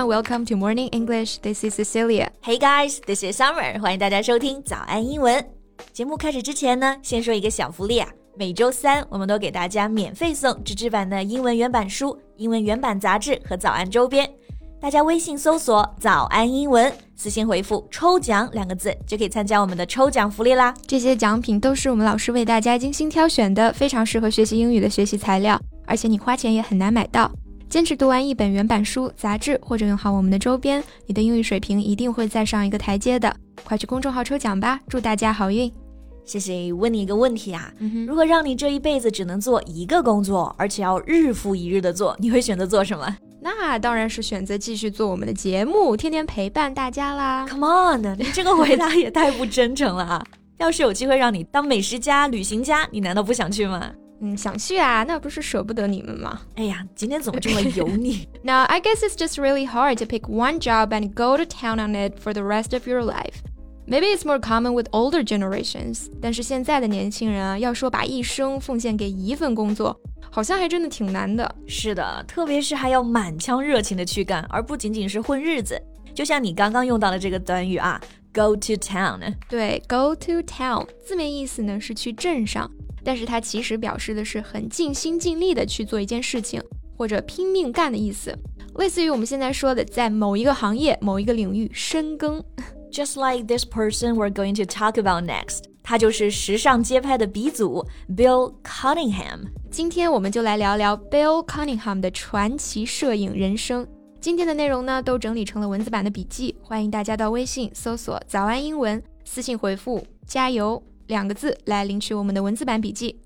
everyone, welcome to Morning English. This is Cecilia. Hey guys, this is Summer. 欢迎大家收听早安英文。节目开始之前呢，先说一个小福利啊。每周三我们都给大家免费送纸质版的英文原版书、英文原版杂志和早安周边。大家微信搜索“早安英文”，私信回复“抽奖”两个字，就可以参加我们的抽奖福利啦。这些奖品都是我们老师为大家精心挑选的，非常适合学习英语的学习材料，而且你花钱也很难买到。坚持读完一本原版书、杂志，或者用好我们的周边，你的英语水平一定会再上一个台阶的。快去公众号抽奖吧，祝大家好运！谢谢。问你一个问题啊，如果让你这一辈子只能做一个工作，而且要日复一日的做，你会选择做什么？那当然是选择继续做我们的节目，天天陪伴大家啦。Come on，你这个回答也太不真诚了啊！要是有机会让你当美食家、旅行家，你难道不想去吗？嗯，想去啊，那不是舍不得你们吗？哎呀，今天怎么这么油腻？Now I guess it's just really hard to pick one job and go to town on it for the rest of your life. Maybe it's more common with older generations. 但是现在的年轻人啊，要说把一生奉献给一份工作，好像还真的挺难的。是的，特别是还要满腔热情的去干，而不仅仅是混日子。就像你刚刚用到的这个短语啊，go to town。对，go to town 字面意思呢是去镇上。但是它其实表示的是很尽心尽力的去做一件事情，或者拼命干的意思，类似于我们现在说的在某一个行业、某一个领域深耕。Just like this person we're going to talk about next，他就是时尚街拍的鼻祖 Bill Cunningham。今天我们就来聊聊 Bill Cunningham 的传奇摄影人生。今天的内容呢，都整理成了文字版的笔记，欢迎大家到微信搜索“早安英文”，私信回复“加油”。两个字来领取我们的文字版笔记。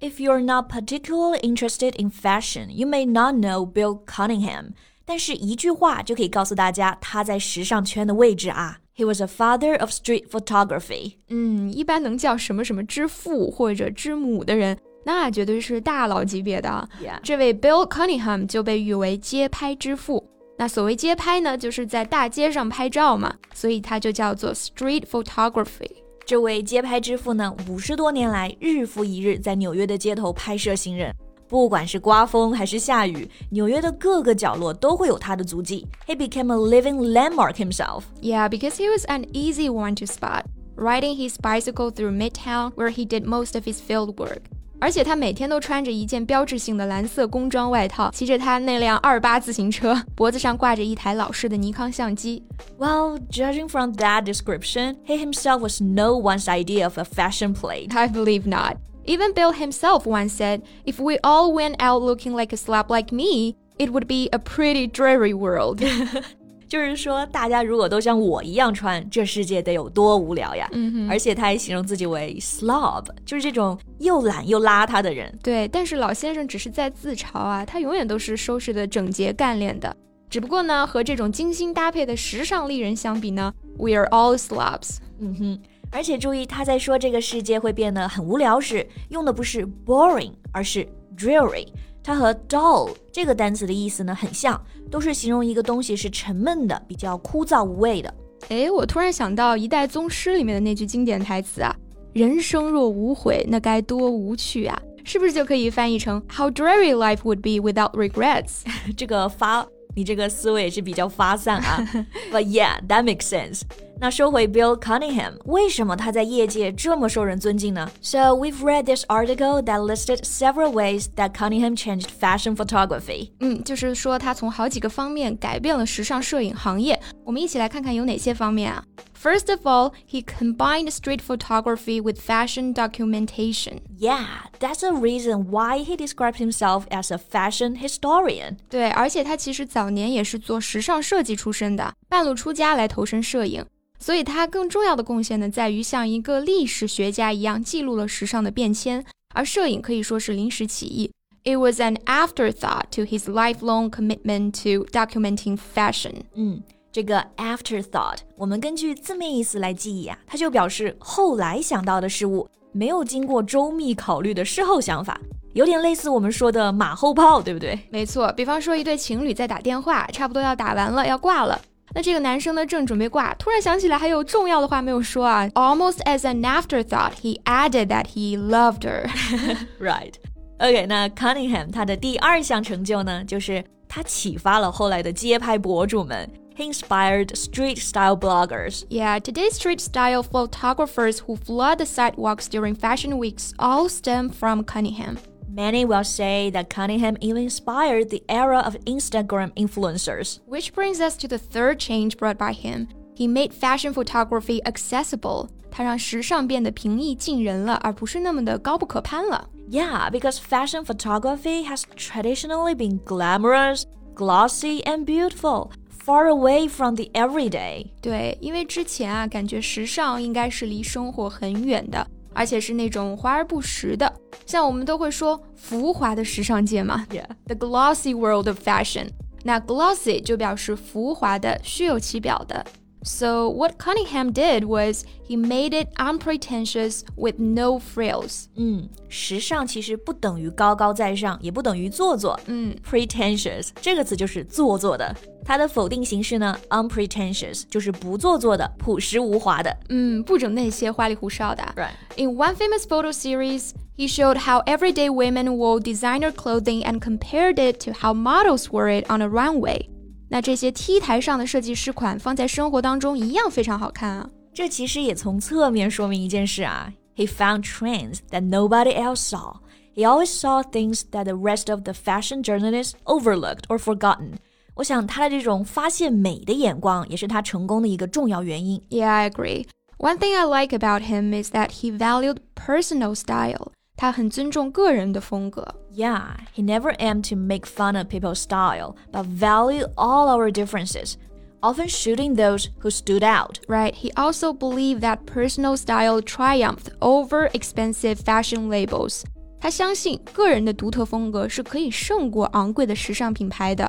If you're not particularly interested in fashion, you may not know Bill Cunningham. 但是一句话就可以告诉大家他在时尚圈的位置啊。He was a father of street photography. 嗯，一般能叫什么什么之父或者之母的人，那绝对是大佬级别的。Yeah. 这位 Bill Cunningham 就被誉为街拍之父。那所谓街拍呢，就是在大街上拍照嘛，所以它就叫做 street photography。 这位街拍之父呢，五十多年来日复一日在纽约的街头拍摄行人，不管是刮风还是下雨，纽约的各个角落都会有他的足迹。He became a living landmark himself. Yeah, because he was an easy one to spot, riding his bicycle through Midtown, where he did most of his field work. 而且他每天都穿着一件标志性的蓝色工装外套，骑着他那辆二八自行车，脖子上挂着一台老式的尼康相机。Well, judging from that description, he himself was no one's idea of a fashion plate. I believe not. Even Bill himself once said, if we all went out looking like a slab like me, it would be a pretty dreary world. 就是说，大家如果都像我一样穿，这世界得有多无聊呀！嗯而且他还形容自己为 slob，就是这种又懒又邋遢的人。对，但是老先生只是在自嘲啊，他永远都是收拾的整洁干练的。只不过呢，和这种精心搭配的时尚丽人相比呢，we are all slobs。嗯哼，而且注意他在说这个世界会变得很无聊时，用的不是 boring，而是 dreary。它和 dull 这个单词的意思呢很像，都是形容一个东西是沉闷的、比较枯燥无味的。哎，我突然想到《一代宗师》里面的那句经典台词啊：“人生若无悔，那该多无趣啊！”是不是就可以翻译成 “How dreary life would be without regrets”？这个发，你这个思维也是比较发散啊。But yeah, that makes sense. 那说回 Bill Cunningham，为什么他在业界这么受人尊敬呢？So we've read this article that listed several ways that Cunningham changed fashion photography。嗯，就是说他从好几个方面改变了时尚摄影行业。我们一起来看看有哪些方面啊？First of all, he combined street photography with fashion documentation. Yeah, that's a reason why he described himself as a fashion historian. 对，而且他其实早年也是做时尚设计出身的，半路出家来投身摄影。 所以，它更重要的贡献呢，在于像一个历史学家一样记录了时尚的变迁，而摄影可以说是临时起意。It was an afterthought to his lifelong commitment to documenting fashion。嗯，这个 afterthought，我们根据字面意思来记忆啊，它就表示后来想到的事物，没有经过周密考虑的事后想法，有点类似我们说的马后炮，对不对？没错，比方说一对情侣在打电话，差不多要打完了，要挂了。那这个男生呢，正准备挂，突然想起来还有重要的话没有说啊。Almost as an afterthought, he added that he loved her. right. OK，那 Cunningham 他的第二项成就呢，就是 他启发了后来的街拍博主们。He inspired street style bloggers. Yeah, today's street style photographers who flood the sidewalks during fashion weeks all stem from Cunningham. Many will say that Cunningham even inspired the era of Instagram influencers. Which brings us to the third change brought by him. He made fashion photography accessible. 他让时尚变得平易近人了，而不是那么的高不可攀了。Yeah, because fashion photography has traditionally been glamorous, glossy, and beautiful far away from the everyday。对，因为之前啊，感觉时尚应该是离生活很远的， 而且是那种华而不实的。像我们都会说浮华的时尚界嘛，Yeah，the glossy world of fashion。那 glossy 就表示浮华的、虚有其表的。So what Cunningham did was he made it unpretentious with no frills. 嗯，时尚其实不等于高高在上，也不等于做作。嗯，pretentious 这个词就是做作的。它的否定形式呢，unpretentious 就是不做作的、朴实无华的。嗯，不整那些花里胡哨的。Right. In one famous photo series, he showed how everyday women wore designer clothing and compared it to how models wore it on a runway. 那这些 T 台上的设计师款放在生活当中一样非常好看啊。这其实也从侧面说明一件事啊，He found trends that nobody else saw. He always saw things that the rest of the fashion journalists overlooked or forgotten. 我想他的这种发现美的眼光，也是他成功的一个重要原因。Yeah, I agree. One thing I like about him is that he valued personal style. 他很尊重个人的风格。Yeah, he never aimed to make fun of people's style, but valued all our differences, often shooting those who stood out. Right, he also believed that personal style triumphed over expensive fashion labels. 他相信个人的独特风格是可以胜过昂贵的时尚品牌的。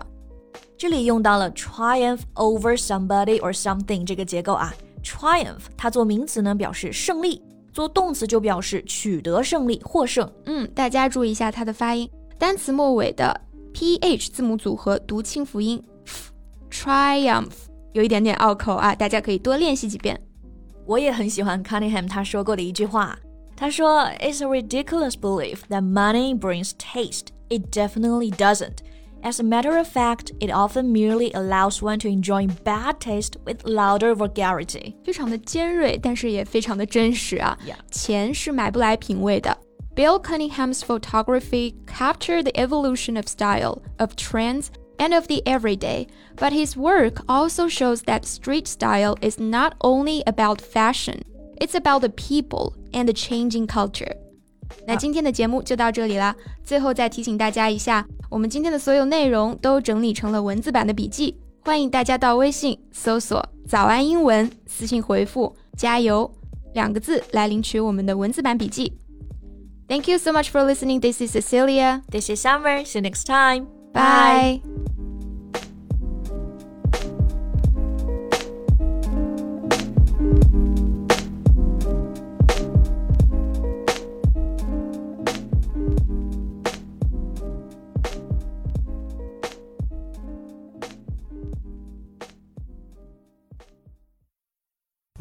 这里用到了 triumph over somebody or something 这个结构啊。triumph 它做名词呢表示胜利。 做动词就表示取得胜利、获胜。嗯，大家注意一下它的发音，单词末尾的 ph 字母组合读清辅音，triumph 有一点点拗口啊，大家可以多练习几遍。我也很喜欢 Cunningham 他说过的一句话，他说：“It's a ridiculous belief that money brings taste. It definitely doesn't.” As a matter of fact, it often merely allows one to enjoy bad taste with louder vulgarity. 非常的尖锐，但是也非常的真实啊。Yeah. 钱是买不来品味的。Bill Cunningham's photography captured the evolution of style, of trends, and of the everyday, but his work also shows that street style is not only about fashion, it's about the people and the changing culture. 那今天的节目就到这里啦。最后再提醒大家一下，我们今天的所有内容都整理成了文字版的笔记，欢迎大家到微信搜索“早安英文”，私信回复“加油”两个字来领取我们的文字版笔记。Thank you so much for listening. This is Cecilia. This is Summer. See you next time. Bye.